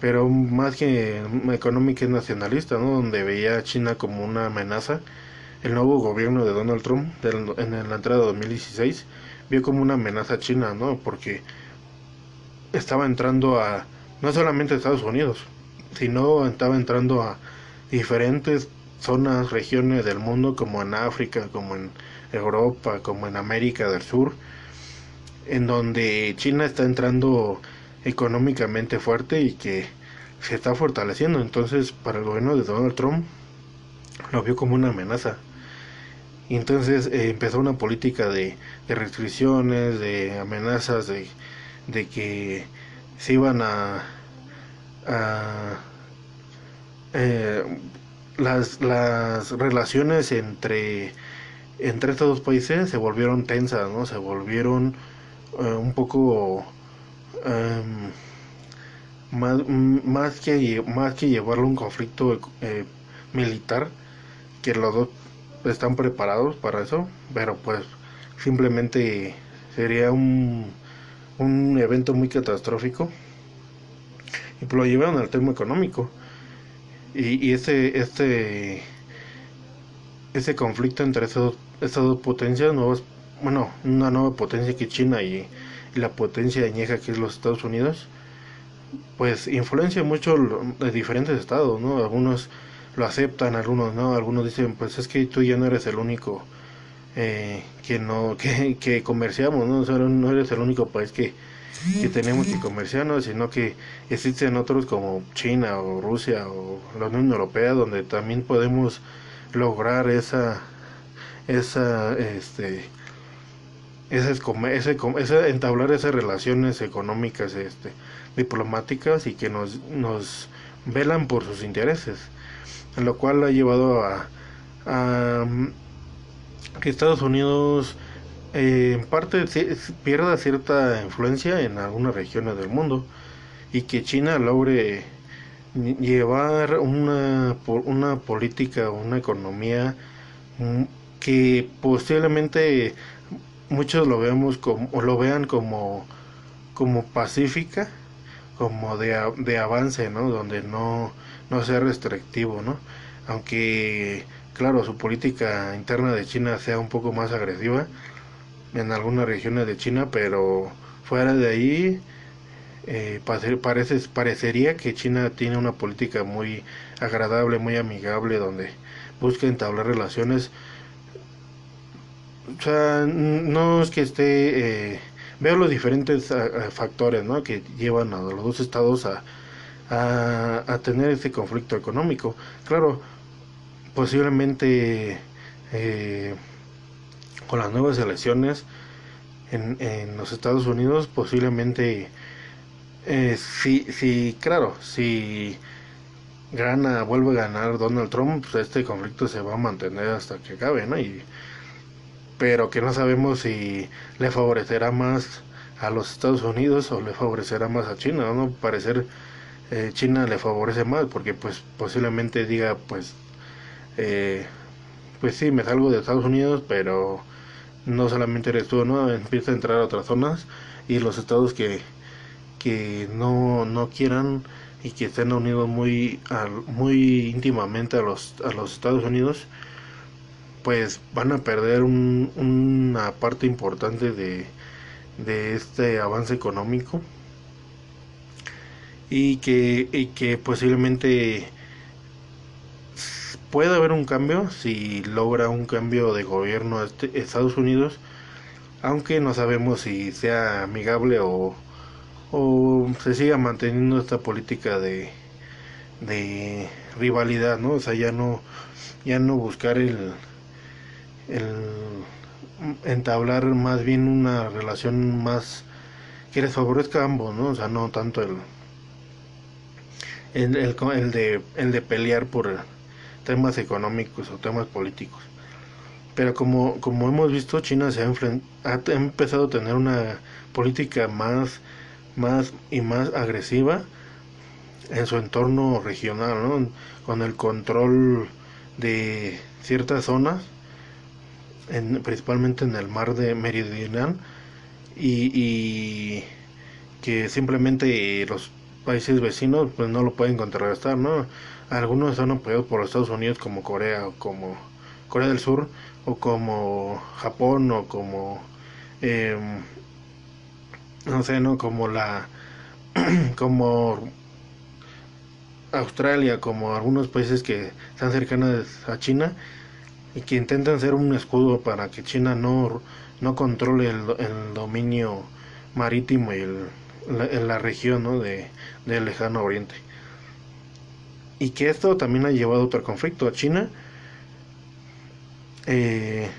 pero más que económica es nacionalista, ¿no? Donde veía a China como una amenaza. El nuevo gobierno de Donald Trump, en la entrada de 2016, vio como una amenaza a China, ¿no? Porque estaba entrando a no solamente Estados Unidos, sino estaba entrando a diferentes zonas, regiones del mundo, como en África, como en Europa, como en América del Sur, en donde China está entrando económicamente fuerte y que se está fortaleciendo. Entonces, para el gobierno de Donald Trump, lo vio como una amenaza. Y entonces eh, empezó una política de, restricciones, de amenazas, de, de que se iban a, eh, las, las relaciones entre entre estos dos países se volvieron tensas, ¿no? Se volvieron eh, un poco em, más, más, que más que llevarlo a un conflicto eh, militar, que los dos están preparados para eso, pero pues simplemente sería un un evento muy catastrófico. Y pues lo llevaron al tema económico. Y, ese este ese conflicto entre esas dos, potencias nuevas bueno una nueva potencia que China y, la potencia añeja que es los Estados Unidos pues influencia mucho de diferentes estados no algunos lo aceptan algunos no algunos dicen pues es que tú ya no eres el único eh, que no (laughs) que, que comerciamos ¿no? no eres el único país que, que tenemos que comerciar, sino que existen otros como China o Rusia o la Unión Europea donde también podemos lograr esa esa este ese, ese, ese entablar esas relaciones económicas este diplomáticas y que nos nos velan por sus intereses lo cual ha llevado a, a que Estados Unidos eh, en parte pierda cierta influencia en algunas regiones del mundo y que China logre llevar una, una política, una economía mm, que posiblemente muchos lo vemos como o lo vean como como pacífica como de, de avance no donde no no sea restrictivo no aunque claro, su política interna de China sea un poco más agresiva en algunas regiones de China, pero fuera de ahí eh, parece, parecería que China tiene una política muy agradable, muy amigable, donde busca entablar relaciones. O sea, no es que esté... Eh, veo los diferentes factores ¿no? que llevan a los dos estados a, a, tener este conflicto económico. Claro, posiblemente eh, con las nuevas elecciones en, en los Estados Unidos, posiblemente, eh, si, si, claro, si gana, vuelve a ganar Donald Trump, pues este conflicto se va a mantener hasta que acabe, ¿no? Y, pero que no sabemos si le favorecerá más a los Estados Unidos o le favorecerá más a China, ¿no? Parecer eh, China le favorece más porque pues posiblemente diga pues eh, pues sí, me salgo de Estados Unidos, pero no solamente eres tú, ¿no? Empieza a entrar a otras zonas y los estados que, que no, no quieran y que estén unidos muy, muy íntimamente a los, a los Estados Unidos, pues van a perder una parte importante de, de este avance económico y que, y que posiblemente puede haber un cambio si logra un cambio de gobierno este, Estados Unidos aunque no sabemos si sea amigable o, o se siga manteniendo esta política de, de rivalidad, ¿no? O sea, ya no, ya no buscar el, el entablar más bien una relación más que les favorezca a ambos, ¿no? O sea, no tanto el, el, de, el de pelear por temas económicos o temas políticos. Pero como, como hemos visto, China se ha, ha empezado a tener una política más, más y más agresiva en su entorno regional, ¿no? con el control de ciertas zonas, en, principalmente en el mar de Meridional, y, y que simplemente los países vecinos pues no lo pueden contrarrestar, ¿no? Algunos son apoyados por Estados Unidos como Corea o como Corea del Sur o como Japón o como em, no sé, ¿no? Como la (clears throat) como Australia, como algunos países que están cercanos a China y que intentan ser un escudo para que China no, no controle el, el dominio marítimo y el, en la región ¿no? de, del lejano oriente. Y que esto también ha llevado a otro conflicto a China. Eh,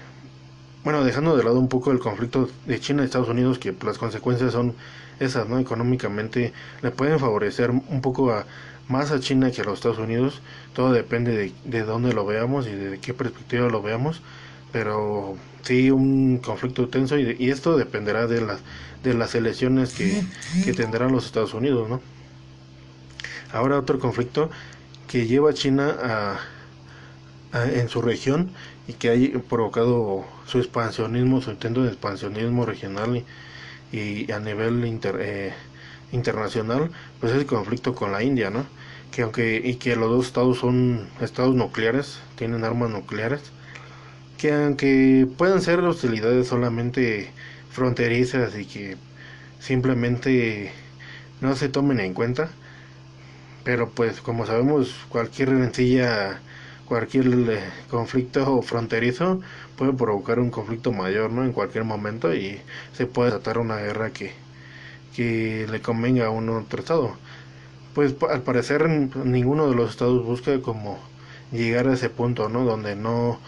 bueno, dejando de lado un poco el conflicto de China y Estados Unidos, que las consecuencias son esas, ¿no? Económicamente le pueden favorecer un poco a, más a China que a los Estados Unidos. Todo depende de, de dónde lo veamos y de qué perspectiva lo veamos. Pero sí, un conflicto tenso y, y esto dependerá de las de las elecciones que, que tendrán los Estados Unidos, ¿no? Ahora otro conflicto que lleva a China a, en su región y que ha provocado su expansionismo, su intento de expansionismo regional y, a nivel eh, internacional, pues es el conflicto con la India, ¿no? Que aunque y que los dos estados son estados nucleares, tienen armas nucleares, que aunque puedan ser hostilidades solamente fronterizas y que simplemente no se tomen en cuenta. Pero pues como sabemos, cualquier rencilla, cualquier eh, conflicto fronterizo puede provocar un conflicto mayor, ¿no? En cualquier momento y se puede tratar una guerra que, que le convenga a un otro estado. Pues al parecer ninguno de los estados busca como llegar a ese punto, ¿no? Donde no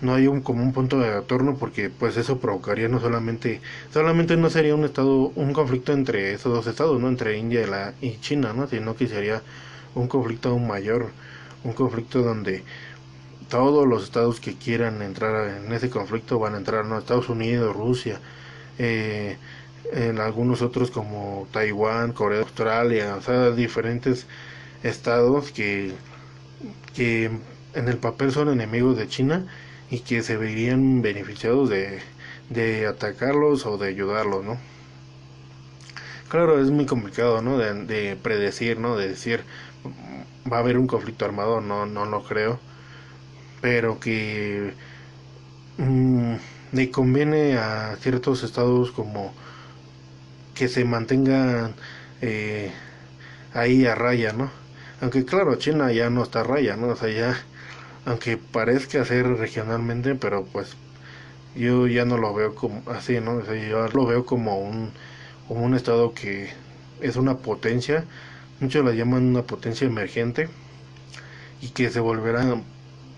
no hay un como un punto de retorno porque pues eso provocaría no solamente solamente no sería un estado un conflicto entre esos dos estados no entre India y, la, y China no sino que sería un conflicto aún mayor un conflicto donde todos los estados que quieran entrar en ese conflicto van a entrar no Estados Unidos Rusia eh, en algunos otros como Taiwán Corea Australia o sea diferentes estados que que en el papel son enemigos de China y que se verían beneficiados de, de atacarlos o de ayudarlos, ¿no? Claro, es muy complicado, ¿no? De, de, predecir, ¿no? De decir, va a haber un conflicto armado, no, no lo creo. Pero que mmm, le conviene a ciertos estados como que se mantengan eh, ahí a raya, ¿no? Aunque claro, China ya no está a raya, ¿no? O sea, ya aunque parezca ser regionalmente, pero pues yo ya no lo veo como así, ¿no? yo lo veo como un, como un estado que es una potencia, muchos la llaman una potencia emergente y que se volverá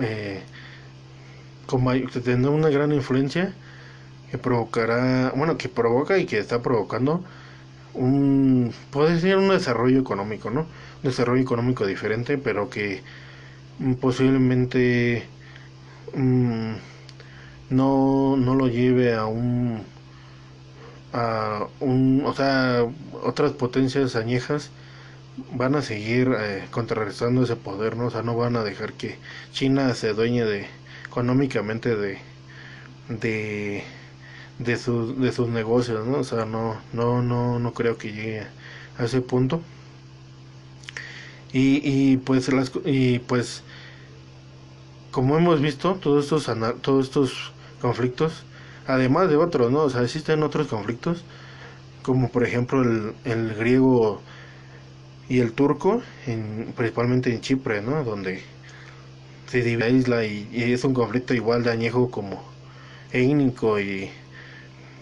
eh, que tendrá una gran influencia que provocará, bueno, que provoca y que está provocando un, puede ser un desarrollo económico, ¿no? Un desarrollo económico diferente, pero que posiblemente mm, no, no lo lleve a un a un o sea otras potencias añejas van a seguir eh, contrarrestando ese poder no o sea no van a dejar que China se dueñe de económicamente de de, sus de sus negocios no o sea no no no no creo que llegue a ese punto. Y, y pues las y pues como hemos visto todos estos todos estos conflictos además de otros no o sea existen otros conflictos como por ejemplo el, el griego y el turco en, principalmente en Chipre no donde se divide la isla y, y, es un conflicto igual de añejo como étnico y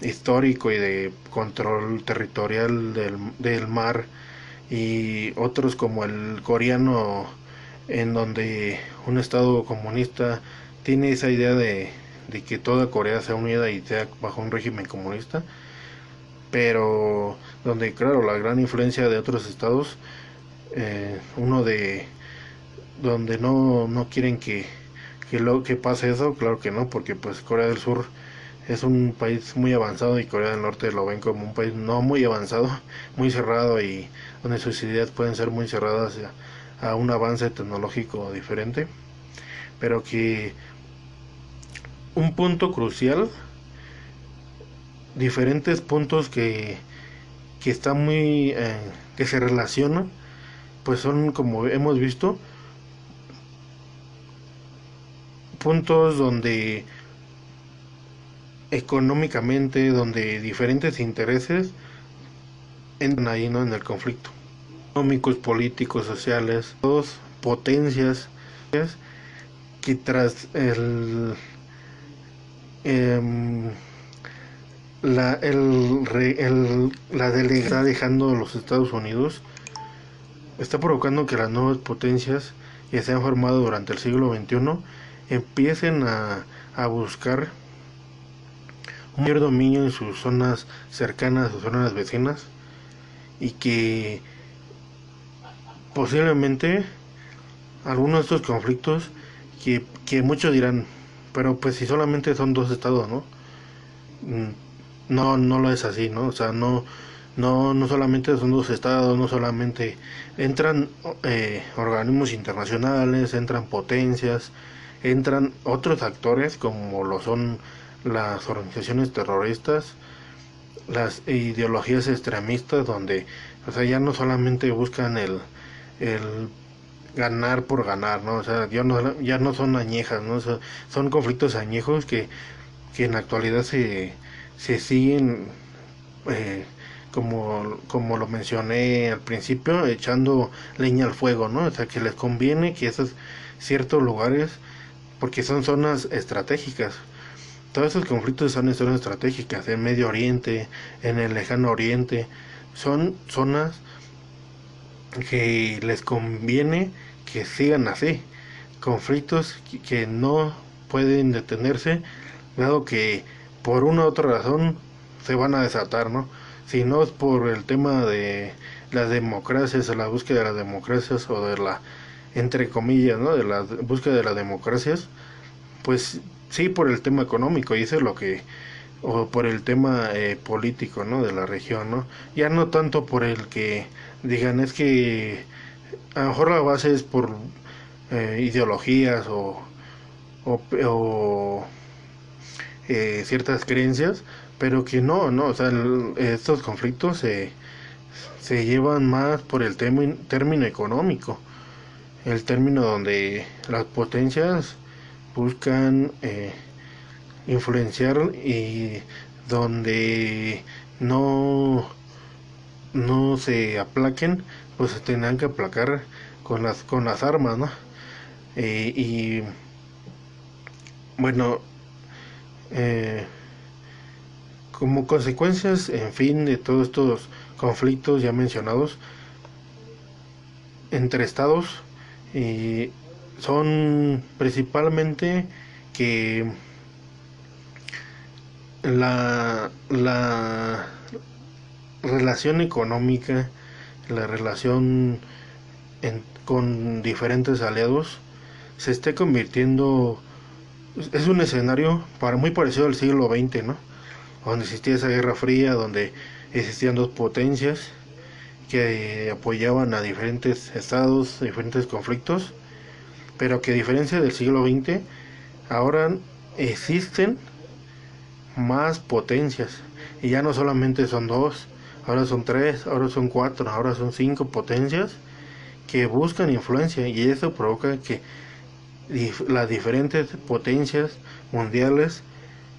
histórico y de control territorial del, del mar y otros como el coreano en donde un estado comunista tiene esa idea de, de, que toda Corea sea unida y sea bajo un régimen comunista pero donde claro la gran influencia de otros estados eh, uno de donde no, no quieren que, que lo que pase eso claro que no porque pues Corea del Sur es un país muy avanzado y Corea del Norte lo ven como un país no muy avanzado, (laughs) muy cerrado y donde sus ideas pueden ser muy cerradas a, un avance tecnológico diferente, pero que un punto crucial, diferentes puntos que, que están muy, eh, que se relacionan, pues son como hemos visto, puntos donde económicamente, donde diferentes intereses entran ahí ¿no? en el conflicto. Económicos, políticos, sociales, dos potencias que tras el, eh, la, el, el, la delegada dejando los Estados Unidos está provocando que las nuevas potencias que se han formado durante el siglo XXI empiecen a, a buscar mayor dominio en sus zonas cercanas, sus zonas vecinas, y que posiblemente algunos de estos conflictos que, que muchos dirán, pero pues si solamente son dos estados, ¿no? Mm, no, no lo es así, ¿no? O sea, no, no, no solamente son dos estados, no solamente entran eh, organismos internacionales, entran potencias, entran otros actores como lo son las organizaciones terroristas, las ideologías extremistas donde, o sea, ya no solamente buscan el, el ganar por ganar, ¿no? O sea, ya no, ya no son añejas, ¿no? son conflictos añejos que, que en la actualidad se, se siguen, eh, como, como lo mencioné al principio, echando leña al fuego, ¿no? O sea, que les conviene que esos ciertos lugares, porque son zonas estratégicas, todos esos conflictos son en zonas estratégicas, en Medio Oriente, en el Lejano Oriente, son zonas que les conviene que sigan así, conflictos que no pueden detenerse, dado que por una u otra razón se van a desatar, ¿no? Si no es por el tema de las democracias, o la búsqueda de las democracias o de la, entre comillas, ¿no? De la búsqueda de las democracias, pues sí por el tema económico y eso es lo que o por el tema eh, político no de la región no ya no tanto por el que digan es que a lo mejor la base es por eh, ideologías o, o, o eh, ciertas creencias pero que no no o sea estos conflictos se se llevan más por el término, término económico el término donde las potencias buscan eh, influenciar y donde no no se aplaquen pues se tendrán que aplacar con las con las armas no eh, y bueno eh, como consecuencias en fin de todos estos conflictos ya mencionados entre estados y son principalmente que la, la relación económica, la relación con diferentes aliados se esté convirtiendo es un escenario para muy parecido al siglo XX, ¿no? Donde existía esa guerra fría, donde existían dos potencias que apoyaban a diferentes estados, diferentes conflictos pero que a diferencia del siglo XX, ahora existen más potencias. Y ya no solamente son dos, ahora son tres, ahora son cuatro, ahora son cinco potencias que buscan influencia y eso provoca que las diferentes potencias mundiales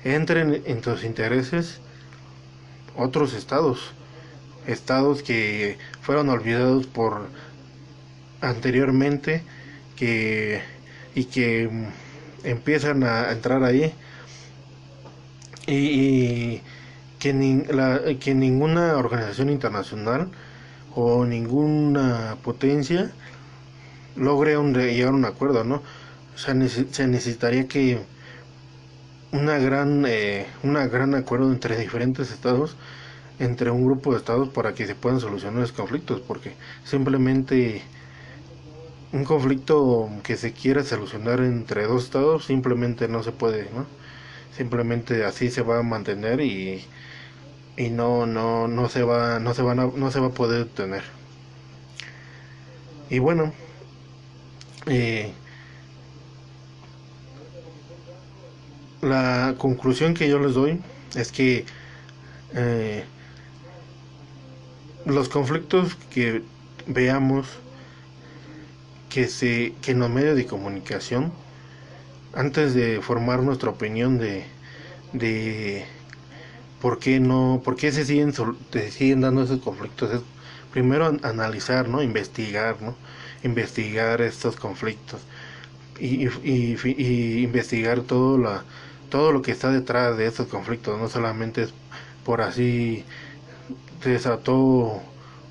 entren en sus intereses otros estados, estados que fueron olvidados por anteriormente que y que empiezan a entrar ahí y, que, la, que ninguna organización internacional o ninguna potencia logre un, llegar a un acuerdo, ¿no? O sea, se necesitaría que una gran, eh, una gran acuerdo entre diferentes estados, entre un grupo de estados para que se puedan solucionar los conflictos, porque simplemente un conflicto que se quiera solucionar entre dos estados simplemente no se puede, ¿no? Simplemente así se va a mantener y, y no, no, no se va, no se van a, no se va a poder tener. Y bueno, eh, la conclusión que yo les doy es que eh, los conflictos que veamos que se que en los medios de comunicación antes de formar nuestra opinión de, de por qué no por qué se siguen se siguen dando esos conflictos es primero analizar no investigar no investigar estos conflictos y, y, investigar todo la todo lo que está detrás de estos conflictos, no solamente es por así desató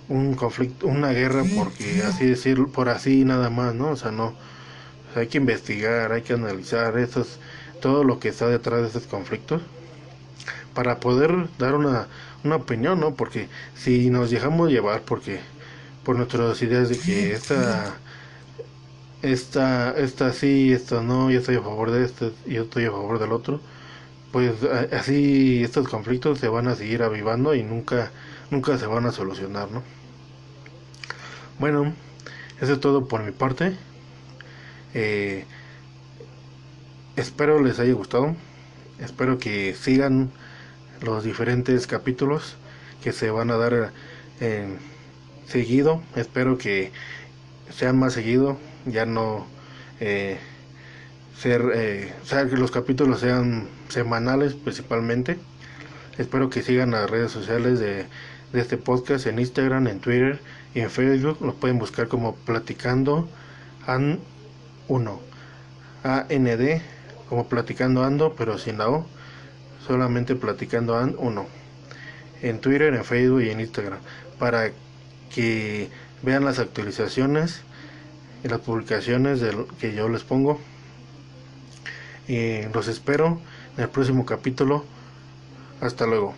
un conflicto, una guerra, porque así decirlo, por así nada más, ¿no? O sea, no, hay que investigar, hay que analizar esos, todo lo que está detrás de esos conflictos para poder dar una, una opinión, ¿no? Porque si nos dejamos llevar porque por nuestras ideas de que esta esta, esta sí, esta no, yo estoy a favor de este, yo estoy a favor del otro, pues así estos conflictos se van a seguir avivando y nunca, nunca se van a solucionar, ¿no? Bueno, eso es todo por mi parte. Eh, espero les haya gustado. Espero que sigan los diferentes capítulos que se van a dar en seguido. Espero que sean más seguido ya no eh, ser, eh, o sea, que los capítulos sean semanales principalmente. Espero que sigan las redes sociales de este podcast en Instagram, en Twitter y en Facebook. Los pueden buscar como Platicando AN 1. AND, como Platicando Ando, pero sin la O. Solamente Platicando AN 1. En Twitter, en Facebook y en Instagram. Para que vean las actualizaciones y las publicaciones de que yo les pongo. Y los espero en el próximo capítulo. Hasta luego.